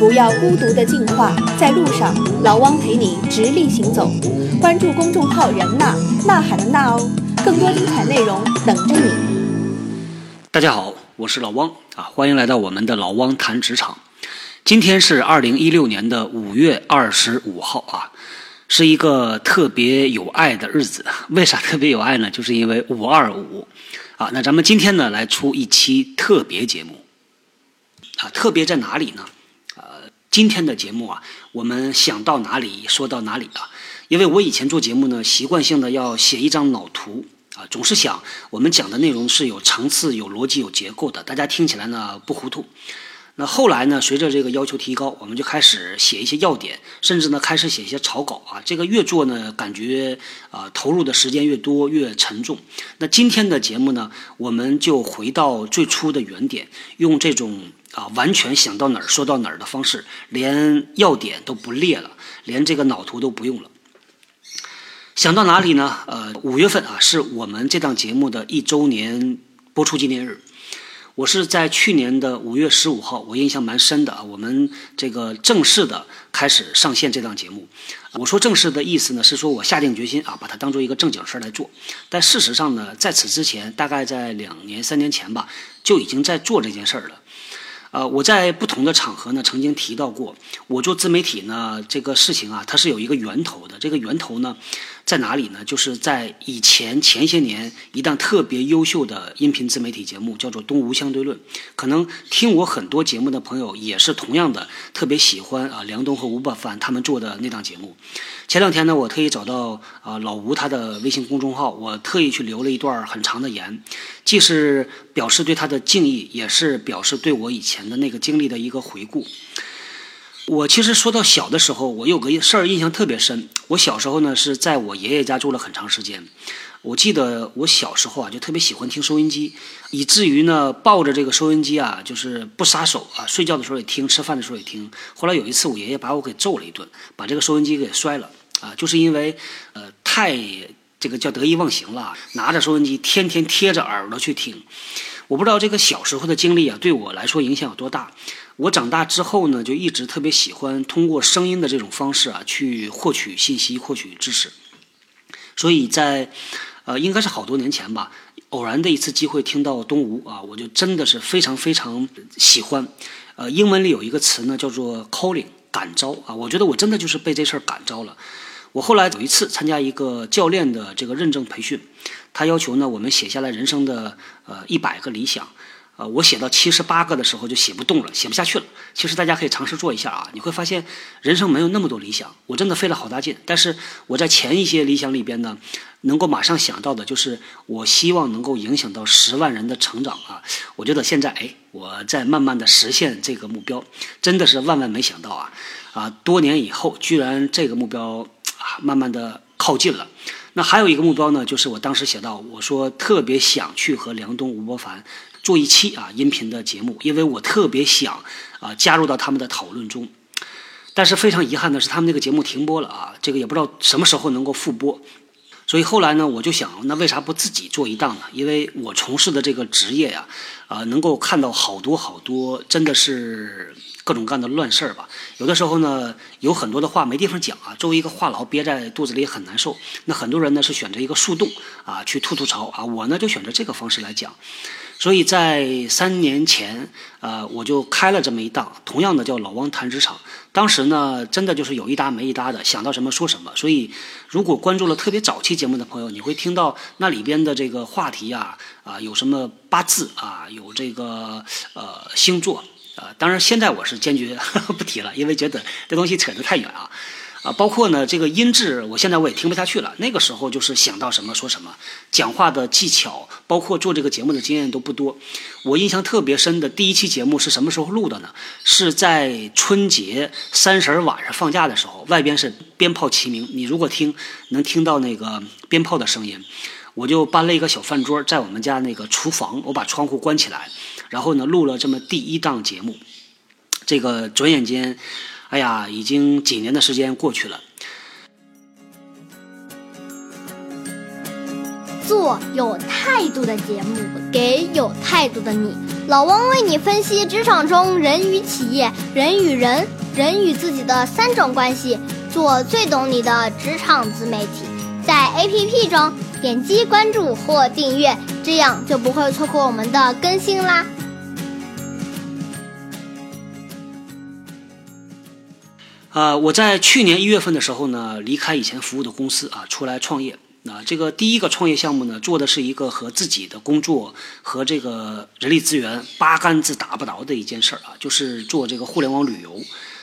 不要孤独的进化，在路上，老汪陪你直立行走。关注公众号“人呐呐喊的呐哦，更多精彩内容等着你。大家好，我是老汪啊，欢迎来到我们的老汪谈职场。今天是二零一六年的五月二十五号啊，是一个特别有爱的日子。为啥特别有爱呢？就是因为五二五啊。那咱们今天呢，来出一期特别节目啊，特别在哪里呢？今天的节目啊，我们想到哪里说到哪里啊。因为我以前做节目呢，习惯性的要写一张脑图啊，总是想我们讲的内容是有层次、有逻辑、有结构的，大家听起来呢不糊涂。那后来呢，随着这个要求提高，我们就开始写一些要点，甚至呢开始写一些草稿啊。这个越做呢，感觉啊投入的时间越多，越沉重。那今天的节目呢，我们就回到最初的原点，用这种。啊，完全想到哪儿说到哪儿的方式，连要点都不列了，连这个脑图都不用了。想到哪里呢？呃，五月份啊，是我们这档节目的一周年播出纪念日。我是在去年的五月十五号，我印象蛮深的啊。我们这个正式的开始上线这档节目。我说正式的意思呢，是说我下定决心啊，把它当做一个正经事儿来做。但事实上呢，在此之前，大概在两年、三年前吧，就已经在做这件事儿了。呃，我在不同的场合呢，曾经提到过，我做自媒体呢，这个事情啊，它是有一个源头的。这个源头呢，在哪里呢？就是在以前前些年一档特别优秀的音频自媒体节目，叫做《东吴相对论》。可能听我很多节目的朋友也是同样的，特别喜欢啊梁东和吴伯凡他们做的那档节目。前两天呢，我特意找到啊老吴他的微信公众号，我特意去留了一段很长的言，既是表示对他的敬意，也是表示对我以前。的那个经历的一个回顾。我其实说到小的时候，我有个事儿印象特别深。我小时候呢是在我爷爷家住了很长时间。我记得我小时候啊就特别喜欢听收音机，以至于呢抱着这个收音机啊就是不撒手啊，睡觉的时候也听，吃饭的时候也听。后来有一次我爷爷把我给揍了一顿，把这个收音机给摔了啊，就是因为呃太这个叫得意忘形了，拿着收音机天天贴着耳朵去听。我不知道这个小时候的经历啊，对我来说影响有多大。我长大之后呢，就一直特别喜欢通过声音的这种方式啊，去获取信息、获取知识。所以在，呃，应该是好多年前吧，偶然的一次机会听到东吴啊，我就真的是非常非常喜欢。呃，英文里有一个词呢，叫做 calling，感召啊。我觉得我真的就是被这事儿感召了。我后来有一次参加一个教练的这个认证培训。他要求呢，我们写下来人生的呃一百个理想，呃，我写到七十八个的时候就写不动了，写不下去了。其实大家可以尝试做一下啊，你会发现人生没有那么多理想，我真的费了好大劲。但是我在前一些理想里边呢，能够马上想到的就是我希望能够影响到十万人的成长啊。我觉得现在哎，我在慢慢的实现这个目标，真的是万万没想到啊啊！多年以后，居然这个目标啊，慢慢的靠近了。那还有一个目标呢，就是我当时写到，我说特别想去和梁冬、吴伯凡做一期啊音频的节目，因为我特别想啊加入到他们的讨论中。但是非常遗憾的是，他们那个节目停播了啊，这个也不知道什么时候能够复播。所以后来呢，我就想，那为啥不自己做一档呢？因为我从事的这个职业呀，啊，能够看到好多好多，真的是。各种各样的乱事儿吧，有的时候呢，有很多的话没地方讲啊。作为一个话痨，憋在肚子里很难受。那很多人呢是选择一个树洞啊去吐吐槽啊，我呢就选择这个方式来讲。所以在三年前，呃，我就开了这么一档，同样的叫老汪谈职场。当时呢，真的就是有一搭没一搭的，想到什么说什么。所以，如果关注了特别早期节目的朋友，你会听到那里边的这个话题啊，啊，有什么八字啊，有这个呃星座。呃，当然，现在我是坚决 不提了，因为觉得这东西扯得太远啊，啊，包括呢这个音质，我现在我也听不下去了。那个时候就是想到什么说什么，讲话的技巧，包括做这个节目的经验都不多。我印象特别深的第一期节目是什么时候录的呢？是在春节三十晚上放假的时候，外边是鞭炮齐鸣，你如果听能听到那个鞭炮的声音。我就搬了一个小饭桌，在我们家那个厨房，我把窗户关起来，然后呢录了这么第一档节目。这个转眼间，哎呀，已经几年的时间过去了。做有态度的节目，给有态度的你。老汪为你分析职场中人与企业、人与人、人与自己的三种关系，做最懂你的职场自媒体。在 APP 中点击关注或订阅，这样就不会错过我们的更新啦。呃，我在去年一月份的时候呢，离开以前服务的公司啊，出来创业。那这个第一个创业项目呢，做的是一个和自己的工作和这个人力资源八竿子打不着的一件事儿啊，就是做这个互联网旅游。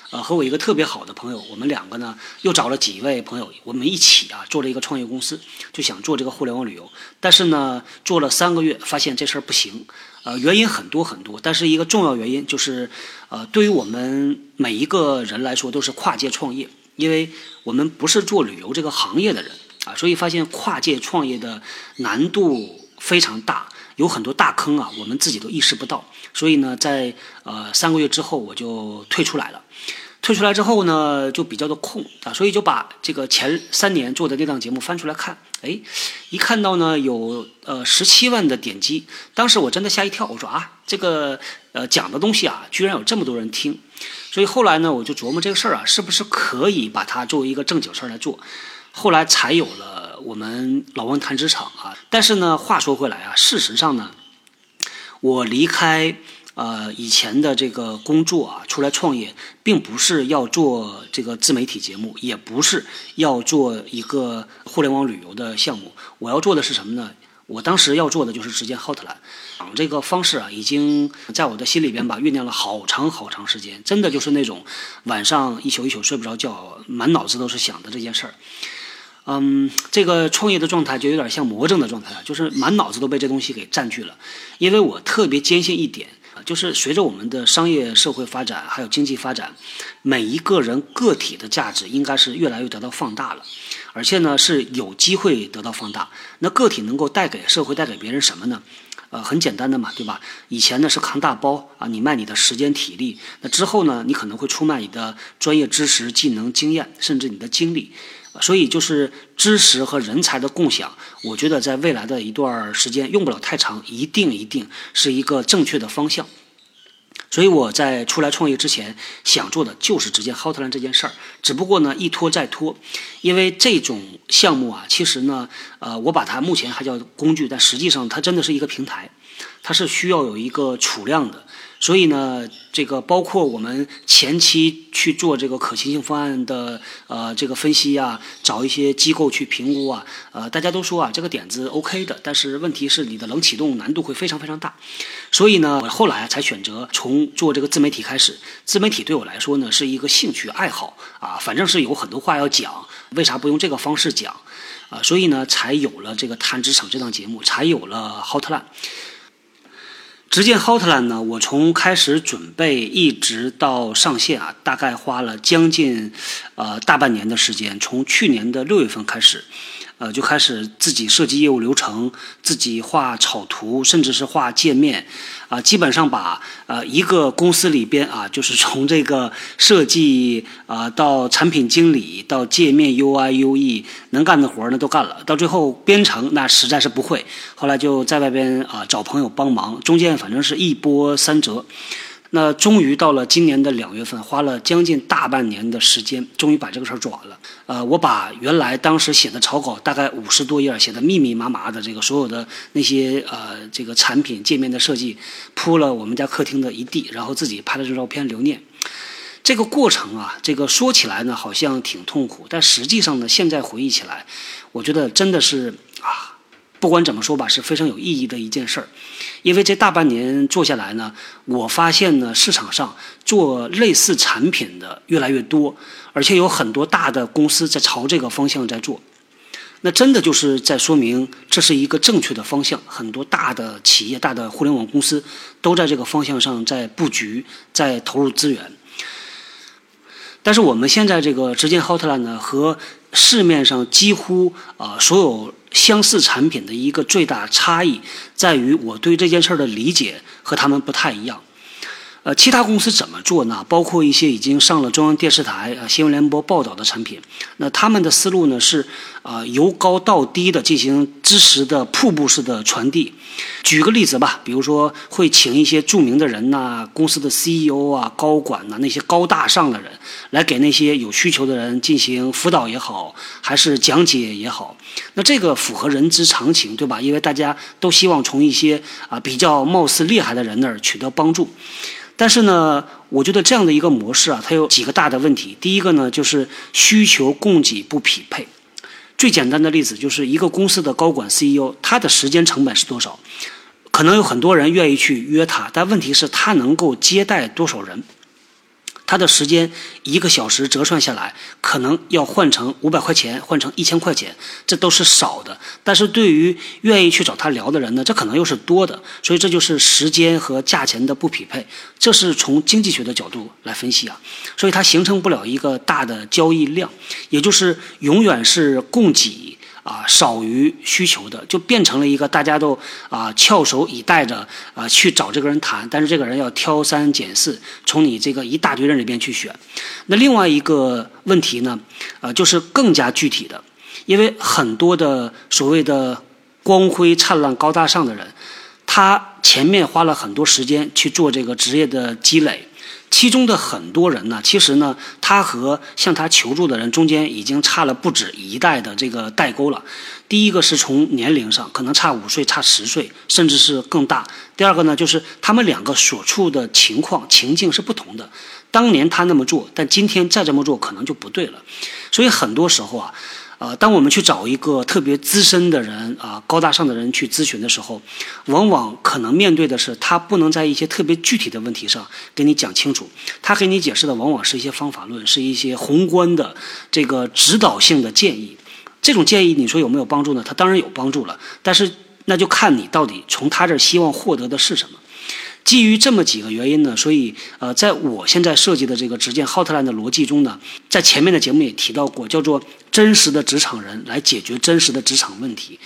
呃，和我一个特别好的朋友，我们两个呢又找了几位朋友，我们一起啊做了一个创业公司，就想做这个互联网旅游。但是呢，做了三个月，发现这事儿不行。呃，原因很多很多，但是一个重要原因就是，呃，对于我们每一个人来说都是跨界创业，因为我们不是做旅游这个行业的人啊，所以发现跨界创业的难度非常大，有很多大坑啊，我们自己都意识不到。所以呢，在呃三个月之后，我就退出来了。退出来之后呢，就比较的空啊，所以就把这个前三年做的那档节目翻出来看，哎，一看到呢有呃十七万的点击，当时我真的吓一跳，我说啊，这个呃讲的东西啊，居然有这么多人听，所以后来呢，我就琢磨这个事儿啊，是不是可以把它作为一个正经事儿来做，后来才有了我们老王谈职场啊。但是呢，话说回来啊，事实上呢，我离开。呃，以前的这个工作啊，出来创业，并不是要做这个自媒体节目，也不是要做一个互联网旅游的项目。我要做的是什么呢？我当时要做的就是直接 Hotline，这个方式啊，已经在我的心里边吧酝酿了好长好长时间，真的就是那种晚上一宿一宿睡不着觉，满脑子都是想的这件事儿。嗯，这个创业的状态就有点像魔怔的状态了，就是满脑子都被这东西给占据了。因为我特别坚信一点。就是随着我们的商业社会发展，还有经济发展，每一个人个体的价值应该是越来越得到放大了，而且呢是有机会得到放大。那个体能够带给社会、带给别人什么呢？呃，很简单的嘛，对吧？以前呢是扛大包啊，你卖你的时间、体力。那之后呢，你可能会出卖你的专业知识、技能、经验，甚至你的精力。所以就是知识和人才的共享，我觉得在未来的一段时间用不了太长，一定一定是一个正确的方向。所以我在出来创业之前，想做的就是直接 Hotline 这件事儿，只不过呢一拖再拖，因为这种项目啊，其实呢，呃，我把它目前还叫工具，但实际上它真的是一个平台，它是需要有一个储量的。所以呢，这个包括我们前期去做这个可行性方案的呃这个分析啊，找一些机构去评估啊，呃，大家都说啊这个点子 OK 的，但是问题是你的冷启动难度会非常非常大。所以呢，我后来才选择从做这个自媒体开始。自媒体对我来说呢是一个兴趣爱好啊，反正是有很多话要讲，为啥不用这个方式讲啊？所以呢，才有了这个谈职场这档节目，才有了 Hotline。直见 Hotline 呢，我从开始准备一直到上线啊，大概花了将近呃大半年的时间，从去年的六月份开始。呃，就开始自己设计业务流程，自己画草图，甚至是画界面，啊，基本上把呃一个公司里边啊，就是从这个设计啊到产品经理到界面 UI UE 能干的活儿呢都干了，到最后编程那实在是不会，后来就在外边啊找朋友帮忙，中间反正是一波三折。那终于到了今年的两月份，花了将近大半年的时间，终于把这个事儿做完了。呃，我把原来当时写的草稿，大概五十多页，写的密密麻麻的这个所有的那些呃这个产品界面的设计，铺了我们家客厅的一地，然后自己拍了张照片留念。这个过程啊，这个说起来呢好像挺痛苦，但实际上呢，现在回忆起来，我觉得真的是啊。不管怎么说吧，是非常有意义的一件事儿，因为这大半年做下来呢，我发现呢，市场上做类似产品的越来越多，而且有很多大的公司在朝这个方向在做，那真的就是在说明这是一个正确的方向。很多大的企业、大的互联网公司都在这个方向上在布局、在投入资源。但是我们现在这个直接 Hotline 呢，和市面上几乎啊所有。相似产品的一个最大差异在于，我对这件事儿的理解和他们不太一样。呃，其他公司怎么做呢？包括一些已经上了中央电视台、啊新闻联播报道的产品，那他们的思路呢是，啊由高到低的进行知识的瀑布式的传递。举个例子吧，比如说会请一些著名的人呐，公司的 CEO 啊、高管呐，那些高大上的人来给那些有需求的人进行辅导也好，还是讲解也好。那这个符合人之常情，对吧？因为大家都希望从一些啊比较貌似厉害的人那儿取得帮助。但是呢，我觉得这样的一个模式啊，它有几个大的问题。第一个呢，就是需求供给不匹配。最简单的例子就是一个公司的高管 CEO，他的时间成本是多少？可能有很多人愿意去约他，但问题是，他能够接待多少人？他的时间一个小时折算下来，可能要换成五百块钱，换成一千块钱，这都是少的。但是对于愿意去找他聊的人呢，这可能又是多的。所以这就是时间和价钱的不匹配，这是从经济学的角度来分析啊。所以它形成不了一个大的交易量，也就是永远是供给。啊，少于需求的，就变成了一个大家都啊翘首以待着啊去找这个人谈，但是这个人要挑三拣四，从你这个一大堆人里边去选。那另外一个问题呢，呃，就是更加具体的，因为很多的所谓的光辉灿烂、高大上的人，他前面花了很多时间去做这个职业的积累。其中的很多人呢，其实呢，他和向他求助的人中间已经差了不止一代的这个代沟了。第一个是从年龄上，可能差五岁、差十岁，甚至是更大。第二个呢，就是他们两个所处的情况、情境是不同的。当年他那么做，但今天再这么做，可能就不对了。所以很多时候啊。呃，当我们去找一个特别资深的人啊，高大上的人去咨询的时候，往往可能面对的是他不能在一些特别具体的问题上给你讲清楚，他给你解释的往往是一些方法论，是一些宏观的这个指导性的建议。这种建议你说有没有帮助呢？他当然有帮助了，但是那就看你到底从他这儿希望获得的是什么。基于这么几个原因呢，所以呃，在我现在设计的这个直见 Hotline 的逻辑中呢，在前面的节目也提到过，叫做真实的职场人来解决真实的职场问题。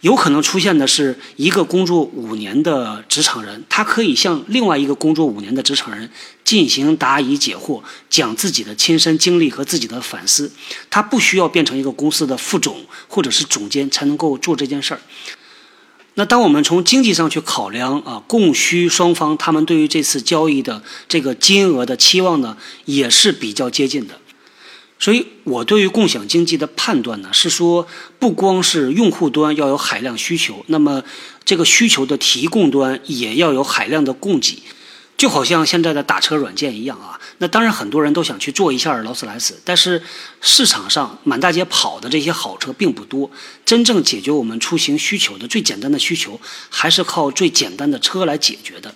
有可能出现的是一个工作五年的职场人，他可以向另外一个工作五年的职场人进行答疑解惑，讲自己的亲身经历和自己的反思。他不需要变成一个公司的副总或者是总监才能够做这件事儿。那当我们从经济上去考量啊，供需双方他们对于这次交易的这个金额的期望呢，也是比较接近的。所以我对于共享经济的判断呢，是说不光是用户端要有海量需求，那么这个需求的提供端也要有海量的供给。就好像现在的打车软件一样啊，那当然很多人都想去做一下劳斯莱斯，但是市场上满大街跑的这些好车并不多。真正解决我们出行需求的最简单的需求，还是靠最简单的车来解决的。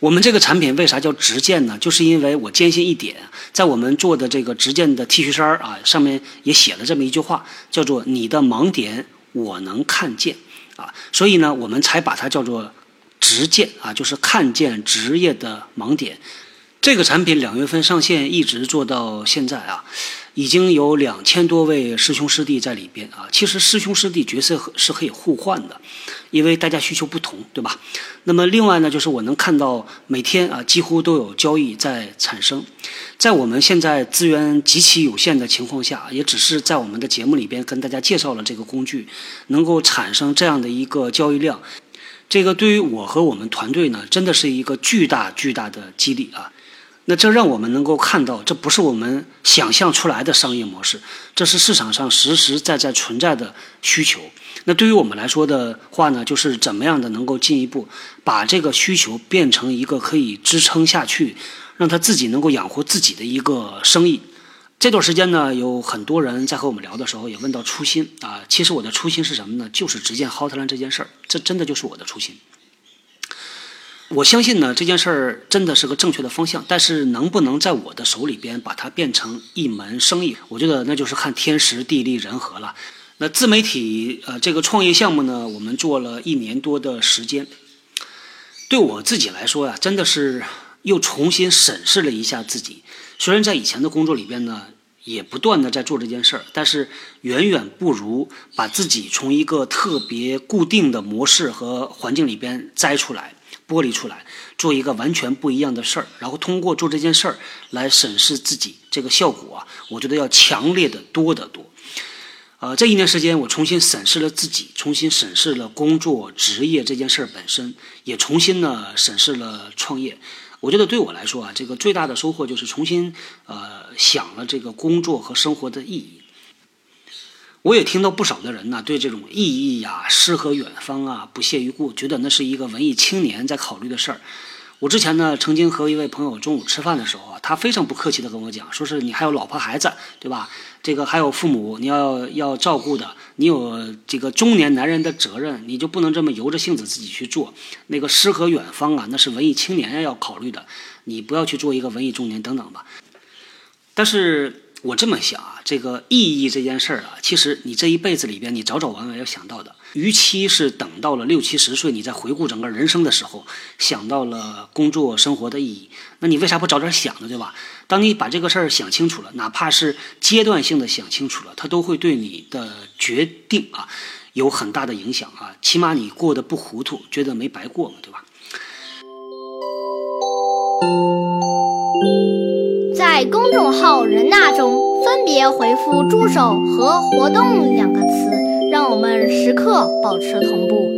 我们这个产品为啥叫直见呢？就是因为我坚信一点，在我们做的这个直见的 T 恤衫啊，上面也写了这么一句话，叫做“你的盲点我能看见”，啊，所以呢，我们才把它叫做。直见啊，就是看见职业的盲点。这个产品两月份上线，一直做到现在啊，已经有两千多位师兄师弟在里边啊。其实师兄师弟角色是可以互换的，因为大家需求不同，对吧？那么另外呢，就是我能看到每天啊，几乎都有交易在产生。在我们现在资源极其有限的情况下，也只是在我们的节目里边跟大家介绍了这个工具，能够产生这样的一个交易量。这个对于我和我们团队呢，真的是一个巨大巨大的激励啊！那这让我们能够看到，这不是我们想象出来的商业模式，这是市场上实实在在存在的需求。那对于我们来说的话呢，就是怎么样的能够进一步把这个需求变成一个可以支撑下去，让他自己能够养活自己的一个生意。这段时间呢，有很多人在和我们聊的时候也问到初心啊。其实我的初心是什么呢？就是直见 Hotline 这件事儿，这真的就是我的初心。我相信呢，这件事儿真的是个正确的方向，但是能不能在我的手里边把它变成一门生意，我觉得那就是看天时地利人和了。那自媒体呃这个创业项目呢，我们做了一年多的时间，对我自己来说呀，真的是又重新审视了一下自己。虽然在以前的工作里边呢，也不断的在做这件事儿，但是远远不如把自己从一个特别固定的模式和环境里边摘出来、剥离出来，做一个完全不一样的事儿，然后通过做这件事儿来审视自己，这个效果啊，我觉得要强烈的多得多。呃，这一年时间，我重新审视了自己，重新审视了工作、职业这件事儿本身，也重新呢审视了创业。我觉得对我来说啊，这个最大的收获就是重新呃想了这个工作和生活的意义。我也听到不少的人呢，对这种意义呀、诗和远方啊不屑一顾，觉得那是一个文艺青年在考虑的事儿。我之前呢，曾经和一位朋友中午吃饭的时候啊，他非常不客气的跟我讲，说是你还有老婆孩子，对吧？这个还有父母你要要照顾的，你有这个中年男人的责任，你就不能这么由着性子自己去做。那个诗和远方啊，那是文艺青年要考虑的，你不要去做一个文艺中年等等吧。但是。我这么想啊，这个意义这件事儿啊，其实你这一辈子里边，你早早晚晚要想到的。与其是等到了六七十岁，你在回顾整个人生的时候，想到了工作生活的意义，那你为啥不早点想呢？对吧？当你把这个事儿想清楚了，哪怕是阶段性的想清楚了，它都会对你的决定啊有很大的影响啊。起码你过得不糊涂，觉得没白过嘛，对吧？在公众号“人纳”中，分别回复“助手”和“活动”两个词，让我们时刻保持同步。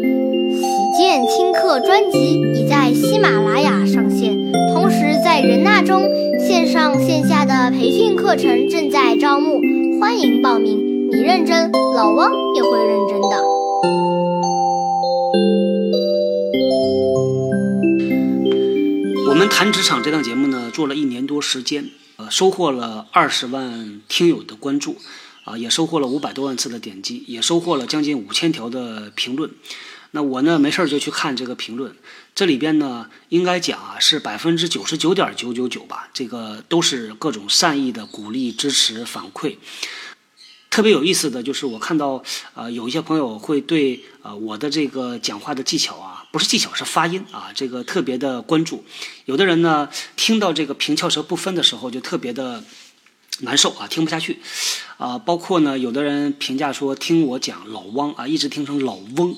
喜见轻课专辑已在喜马拉雅上线，同时在人纳中，线上线下的培训课程正在招募，欢迎报名。你认真，老汪也会认真的。我们谈职场这档节目呢，做了一年多时间。收获了二十万听友的关注，啊，也收获了五百多万次的点击，也收获了将近五千条的评论。那我呢，没事儿就去看这个评论，这里边呢，应该讲啊，是百分之九十九点九九九吧，这个都是各种善意的鼓励、支持、反馈。特别有意思的就是，我看到呃，有一些朋友会对呃我的这个讲话的技巧啊。不是技巧，是发音啊，这个特别的关注。有的人呢，听到这个平翘舌不分的时候，就特别的难受啊，听不下去啊。包括呢，有的人评价说，听我讲老汪啊，一直听成老翁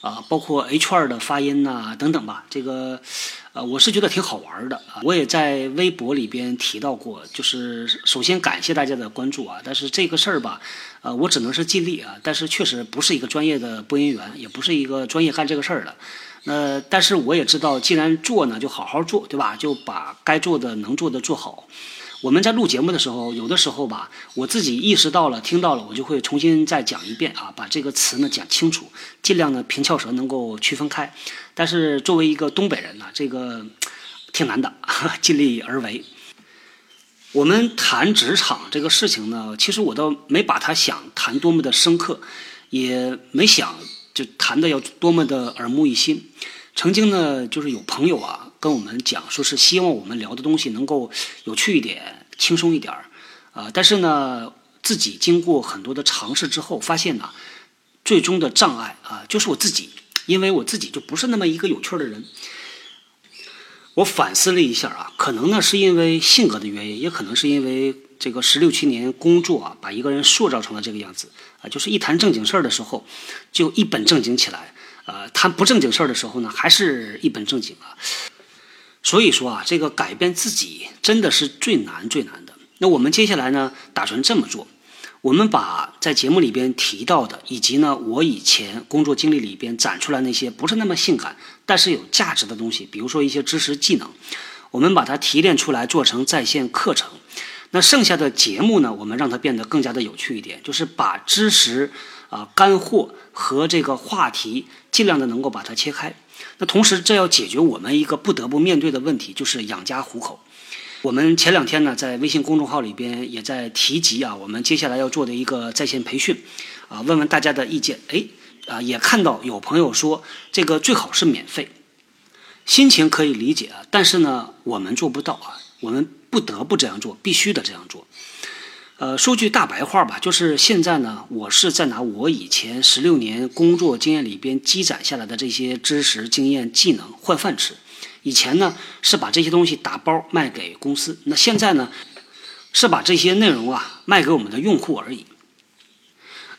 啊。包括 H 二的发音呐，等等吧，这个。呃，我是觉得挺好玩的啊！我也在微博里边提到过，就是首先感谢大家的关注啊。但是这个事儿吧，呃，我只能是尽力啊。但是确实不是一个专业的播音员，也不是一个专业干这个事儿的。那但是我也知道，既然做呢，就好好做，对吧？就把该做的、能做的做好。我们在录节目的时候，有的时候吧，我自己意识到了、听到了，我就会重新再讲一遍啊，把这个词呢讲清楚，尽量呢平翘舌能够区分开。但是作为一个东北人呢，这个挺难的，尽力而为。我们谈职场这个事情呢，其实我倒没把它想谈多么的深刻，也没想就谈的要多么的耳目一新。曾经呢，就是有朋友啊。跟我们讲，说是希望我们聊的东西能够有趣一点、轻松一点儿，啊，但是呢，自己经过很多的尝试之后，发现呢，最终的障碍啊，就是我自己，因为我自己就不是那么一个有趣的人。我反思了一下啊，可能呢是因为性格的原因，也可能是因为这个十六七年工作啊，把一个人塑造成了这个样子啊，就是一谈正经事儿的时候，就一本正经起来，呃，谈不正经事儿的时候呢，还是一本正经啊。所以说啊，这个改变自己真的是最难最难的。那我们接下来呢，打算这么做：我们把在节目里边提到的，以及呢我以前工作经历里边展出来那些不是那么性感，但是有价值的东西，比如说一些知识技能，我们把它提炼出来做成在线课程。那剩下的节目呢，我们让它变得更加的有趣一点，就是把知识啊干货和这个话题尽量的能够把它切开。那同时，这要解决我们一个不得不面对的问题，就是养家糊口。我们前两天呢，在微信公众号里边也在提及啊，我们接下来要做的一个在线培训，啊，问问大家的意见。哎，啊，也看到有朋友说这个最好是免费，心情可以理解啊，但是呢，我们做不到啊，我们不得不这样做，必须得这样做。呃，说句大白话吧，就是现在呢，我是在拿我以前十六年工作经验里边积攒下来的这些知识、经验、技能换饭吃。以前呢是把这些东西打包卖给公司，那现在呢是把这些内容啊卖给我们的用户而已。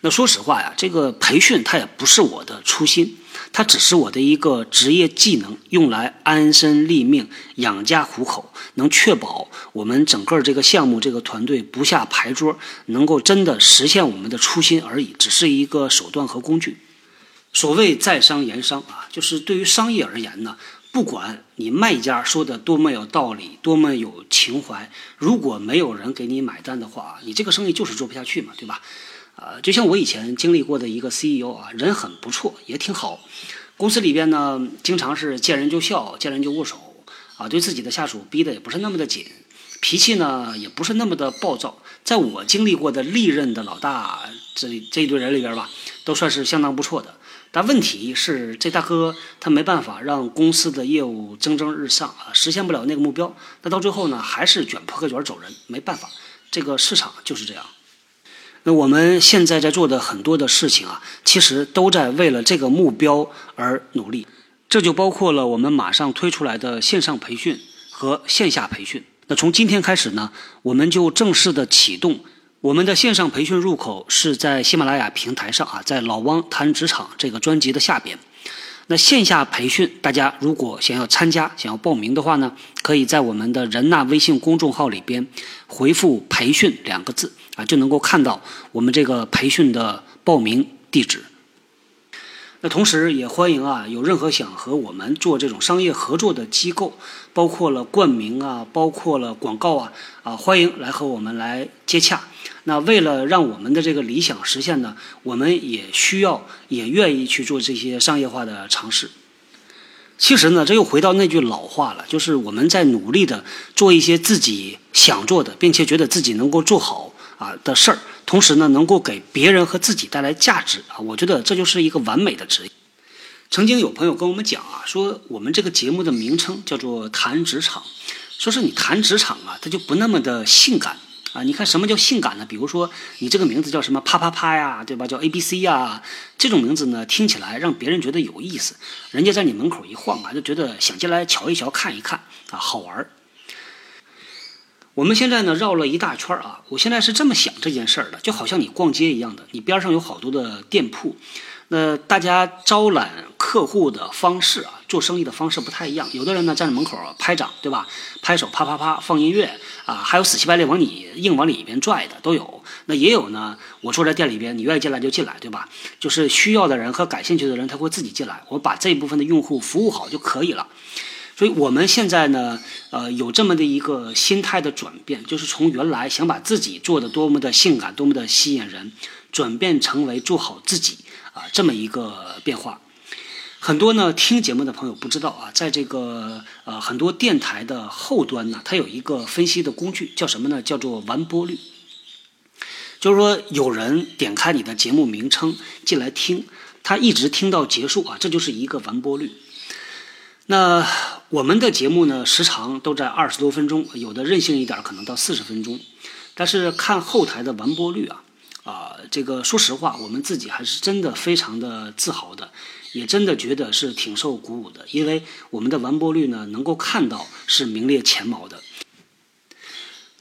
那说实话呀，这个培训它也不是我的初心，它只是我的一个职业技能，用来安身立命、养家糊口，能确保我们整个这个项目、这个团队不下牌桌，能够真的实现我们的初心而已，只是一个手段和工具。所谓在商言商啊，就是对于商业而言呢，不管你卖家说的多么有道理、多么有情怀，如果没有人给你买单的话，你这个生意就是做不下去嘛，对吧？呃，就像我以前经历过的一个 CEO 啊，人很不错，也挺好。公司里边呢，经常是见人就笑，见人就握手，啊，对自己的下属逼得也不是那么的紧，脾气呢也不是那么的暴躁。在我经历过的历任的老大这这一堆人里边吧，都算是相当不错的。但问题是，这大哥他没办法让公司的业务蒸蒸日上啊，实现不了那个目标。那到最后呢，还是卷铺盖卷走人，没办法，这个市场就是这样。那我们现在在做的很多的事情啊，其实都在为了这个目标而努力。这就包括了我们马上推出来的线上培训和线下培训。那从今天开始呢，我们就正式的启动我们的线上培训入口是在喜马拉雅平台上啊，在老汪谈职场这个专辑的下边。那线下培训，大家如果想要参加、想要报名的话呢，可以在我们的人纳微信公众号里边回复“培训”两个字啊，就能够看到我们这个培训的报名地址。那同时也欢迎啊，有任何想和我们做这种商业合作的机构，包括了冠名啊，包括了广告啊，啊，欢迎来和我们来接洽。那为了让我们的这个理想实现呢，我们也需要，也愿意去做这些商业化的尝试。其实呢，这又回到那句老话了，就是我们在努力的做一些自己想做的，并且觉得自己能够做好啊的事儿。同时呢，能够给别人和自己带来价值啊，我觉得这就是一个完美的职业。曾经有朋友跟我们讲啊，说我们这个节目的名称叫做谈职场，说是你谈职场啊，它就不那么的性感啊。你看什么叫性感呢？比如说你这个名字叫什么啪啪啪呀，对吧？叫 A B C 呀，这种名字呢，听起来让别人觉得有意思，人家在你门口一晃啊，就觉得想进来瞧一瞧、看一看啊，好玩儿。我们现在呢绕了一大圈儿啊，我现在是这么想这件事儿的，就好像你逛街一样的，你边上有好多的店铺，那大家招揽客户的方式啊，做生意的方式不太一样。有的人呢站在门口拍掌，对吧？拍手啪啪啪放音乐啊，还有死乞白赖往你硬往里边拽的都有。那也有呢，我坐在店里边，你愿意进来就进来，对吧？就是需要的人和感兴趣的人他会自己进来，我把这一部分的用户服务好就可以了。所以我们现在呢，呃，有这么的一个心态的转变，就是从原来想把自己做的多么的性感、多么的吸引人，转变成为做好自己啊这么一个变化。很多呢听节目的朋友不知道啊，在这个呃很多电台的后端呢，它有一个分析的工具，叫什么呢？叫做完播率。就是说，有人点开你的节目名称进来听，他一直听到结束啊，这就是一个完播率。那我们的节目呢，时长都在二十多分钟，有的任性一点，可能到四十分钟。但是看后台的完播率啊，啊，这个说实话，我们自己还是真的非常的自豪的，也真的觉得是挺受鼓舞的，因为我们的完播率呢，能够看到是名列前茅的。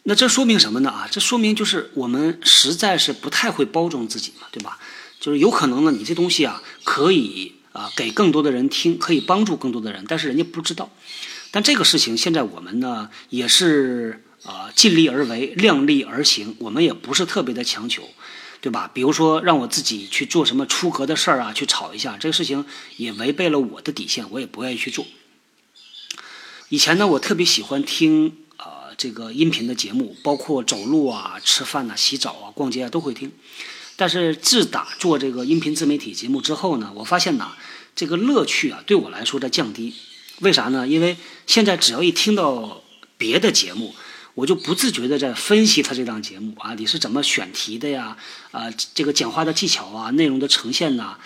那这说明什么呢？啊，这说明就是我们实在是不太会包装自己嘛，对吧？就是有可能呢，你这东西啊，可以。啊，给更多的人听，可以帮助更多的人，但是人家不知道。但这个事情现在我们呢也是啊尽力而为，量力而行。我们也不是特别的强求，对吧？比如说让我自己去做什么出格的事儿啊，去吵一下，这个事情也违背了我的底线，我也不愿意去做。以前呢，我特别喜欢听啊这个音频的节目，包括走路啊、吃饭呐、洗澡啊、逛街啊都会听。但是自打做这个音频自媒体节目之后呢，我发现呐，这个乐趣啊对我来说在降低。为啥呢？因为现在只要一听到别的节目，我就不自觉的在分析他这档节目啊，你是怎么选题的呀？啊，这个讲话的技巧啊，内容的呈现呐，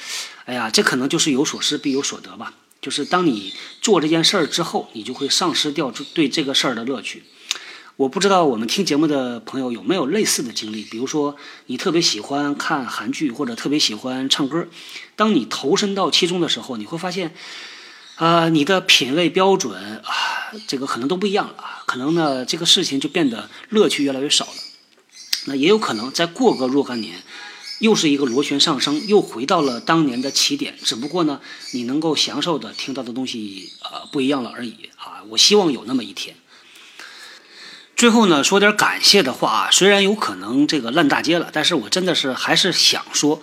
哎呀，这可能就是有所失必有所得吧。就是当你做这件事儿之后，你就会丧失掉对这个事儿的乐趣。我不知道我们听节目的朋友有没有类似的经历，比如说你特别喜欢看韩剧或者特别喜欢唱歌，当你投身到其中的时候，你会发现，啊，你的品味标准啊，这个可能都不一样了，可能呢这个事情就变得乐趣越来越少了。那也有可能再过个若干年，又是一个螺旋上升，又回到了当年的起点。只不过呢，你能够享受的听到的东西呃不一样了而已啊。我希望有那么一天。最后呢，说点感谢的话啊，虽然有可能这个烂大街了，但是我真的是还是想说，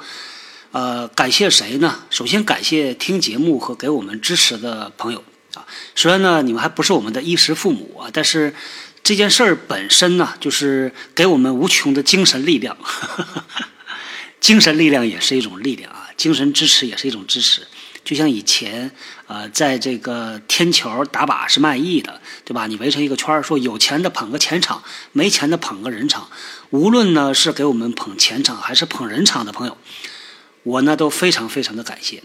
呃，感谢谁呢？首先感谢听节目和给我们支持的朋友啊。虽然呢，你们还不是我们的衣食父母啊，但是这件事儿本身呢，就是给我们无穷的精神力量。精神力量也是一种力量啊，精神支持也是一种支持。就像以前，呃，在这个天桥打靶是卖艺的，对吧？你围成一个圈，说有钱的捧个钱场，没钱的捧个人场。无论呢是给我们捧钱场还是捧人场的朋友，我呢都非常非常的感谢。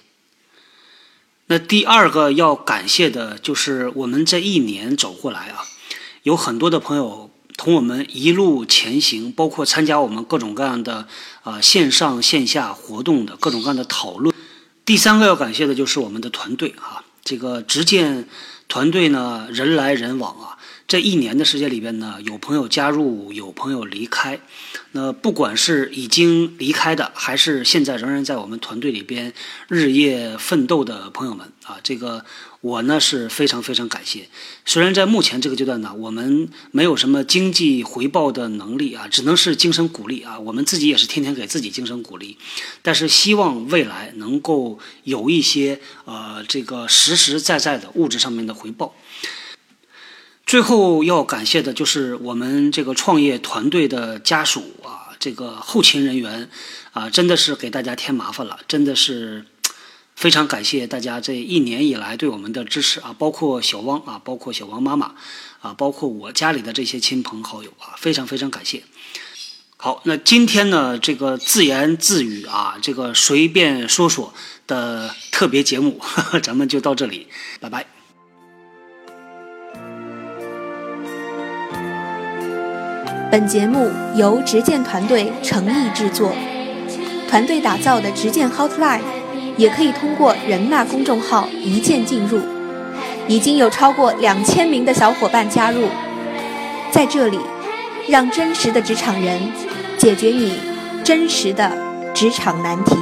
那第二个要感谢的就是我们这一年走过来啊，有很多的朋友同我们一路前行，包括参加我们各种各样的啊线上线下活动的各种各样的讨论。第三个要感谢的就是我们的团队啊，这个执剑团队呢，人来人往啊。这一年的时间里边呢，有朋友加入，有朋友离开。那不管是已经离开的，还是现在仍然在我们团队里边日夜奋斗的朋友们啊，这个我呢是非常非常感谢。虽然在目前这个阶段呢，我们没有什么经济回报的能力啊，只能是精神鼓励啊。我们自己也是天天给自己精神鼓励，但是希望未来能够有一些呃这个实实在在的物质上面的回报。最后要感谢的就是我们这个创业团队的家属啊，这个后勤人员啊，真的是给大家添麻烦了，真的是非常感谢大家这一年以来对我们的支持啊，包括小汪啊，包括小汪妈妈啊，包括我家里的这些亲朋好友啊，非常非常感谢。好，那今天呢，这个自言自语啊，这个随便说说的特别节目，咱们就到这里，拜拜。本节目由执剑团队诚意制作，团队打造的执剑 Hotline 也可以通过人纳公众号一键进入，已经有超过两千名的小伙伴加入，在这里，让真实的职场人解决你真实的职场难题。